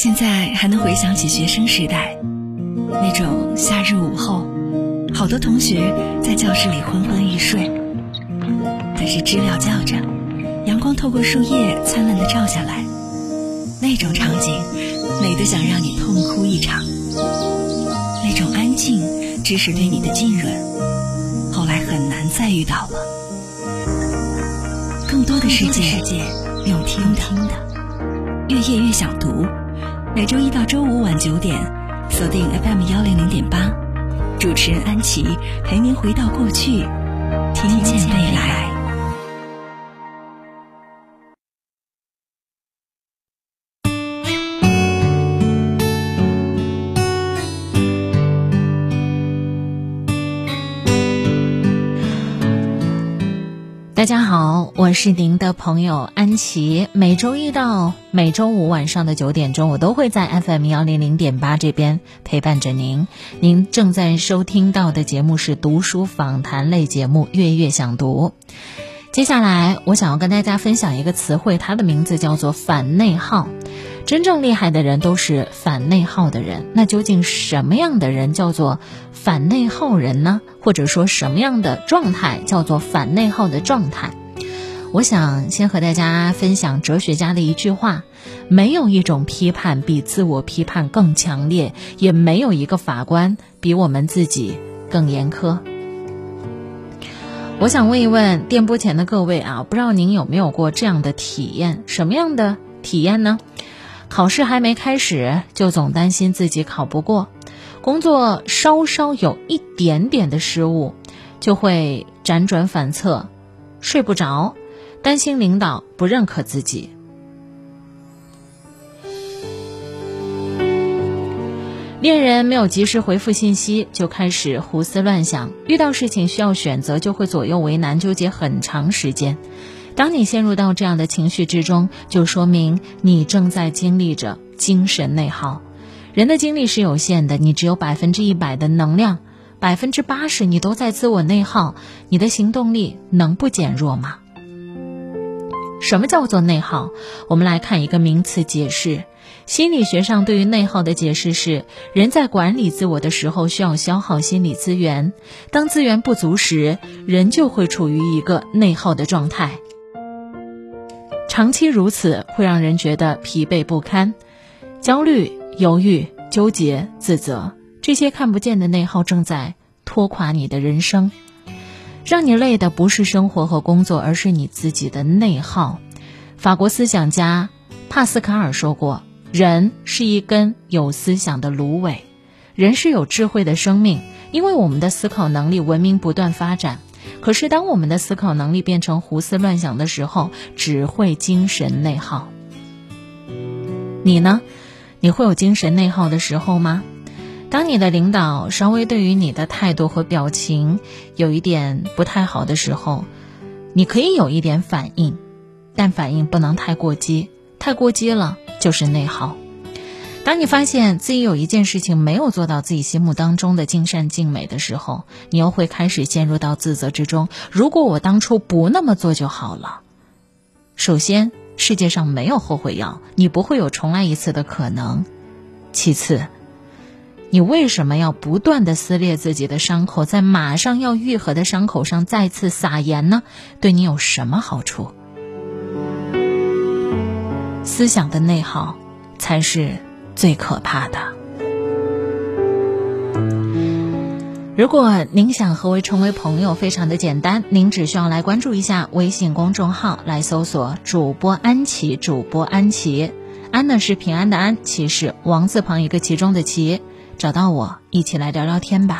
现在还能回想起学生时代，那种夏日午后，好多同学在教室里昏昏欲睡，但是知了叫着，阳光透过树叶灿烂的照下来，那种场景美得想让你痛哭一场。那种安静，只是对你的浸润，后来很难再遇到了。更多的世界用听的，越夜越想读。每周一到周五晚九点，锁定 FM 幺零零点八，主持人安琪陪您回到过去，大家好，我是您的朋友安琪。每周一到每周五晚上的九点钟，我都会在 FM 幺零零点八这边陪伴着您。您正在收听到的节目是读书访谈类节目《月月想读》。接下来，我想要跟大家分享一个词汇，它的名字叫做反内耗。真正厉害的人都是反内耗的人。那究竟什么样的人叫做反内耗人呢？或者说什么样的状态叫做反内耗的状态？我想先和大家分享哲学家的一句话：没有一种批判比自我批判更强烈，也没有一个法官比我们自己更严苛。我想问一问电波前的各位啊，不知道您有没有过这样的体验？什么样的体验呢？考试还没开始，就总担心自己考不过；工作稍稍有一点点的失误，就会辗转反侧，睡不着，担心领导不认可自己。恋人没有及时回复信息，就开始胡思乱想；遇到事情需要选择，就会左右为难，纠结很长时间。当你陷入到这样的情绪之中，就说明你正在经历着精神内耗。人的精力是有限的，你只有百分之一百的能量，百分之八十你都在自我内耗，你的行动力能不减弱吗？什么叫做内耗？我们来看一个名词解释。心理学上对于内耗的解释是：人在管理自我的时候需要消耗心理资源，当资源不足时，人就会处于一个内耗的状态。长期如此会让人觉得疲惫不堪、焦虑、犹豫、纠结、自责，这些看不见的内耗正在拖垮你的人生，让你累的不是生活和工作，而是你自己的内耗。法国思想家帕斯卡尔说过：“人是一根有思想的芦苇，人是有智慧的生命，因为我们的思考能力，文明不断发展。”可是，当我们的思考能力变成胡思乱想的时候，只会精神内耗。你呢？你会有精神内耗的时候吗？当你的领导稍微对于你的态度和表情有一点不太好的时候，你可以有一点反应，但反应不能太过激，太过激了就是内耗。当你发现自己有一件事情没有做到自己心目当中的尽善尽美的时候，你又会开始陷入到自责之中。如果我当初不那么做就好了。首先，世界上没有后悔药，你不会有重来一次的可能。其次，你为什么要不断的撕裂自己的伤口，在马上要愈合的伤口上再次撒盐呢？对你有什么好处？思想的内耗才是。最可怕的。如果您想和我成为朋友，非常的简单，您只需要来关注一下微信公众号，来搜索“主播安琪”，主播安琪，安呢是平安的安，琪是王字旁一个其中的琪，找到我，一起来聊聊天吧。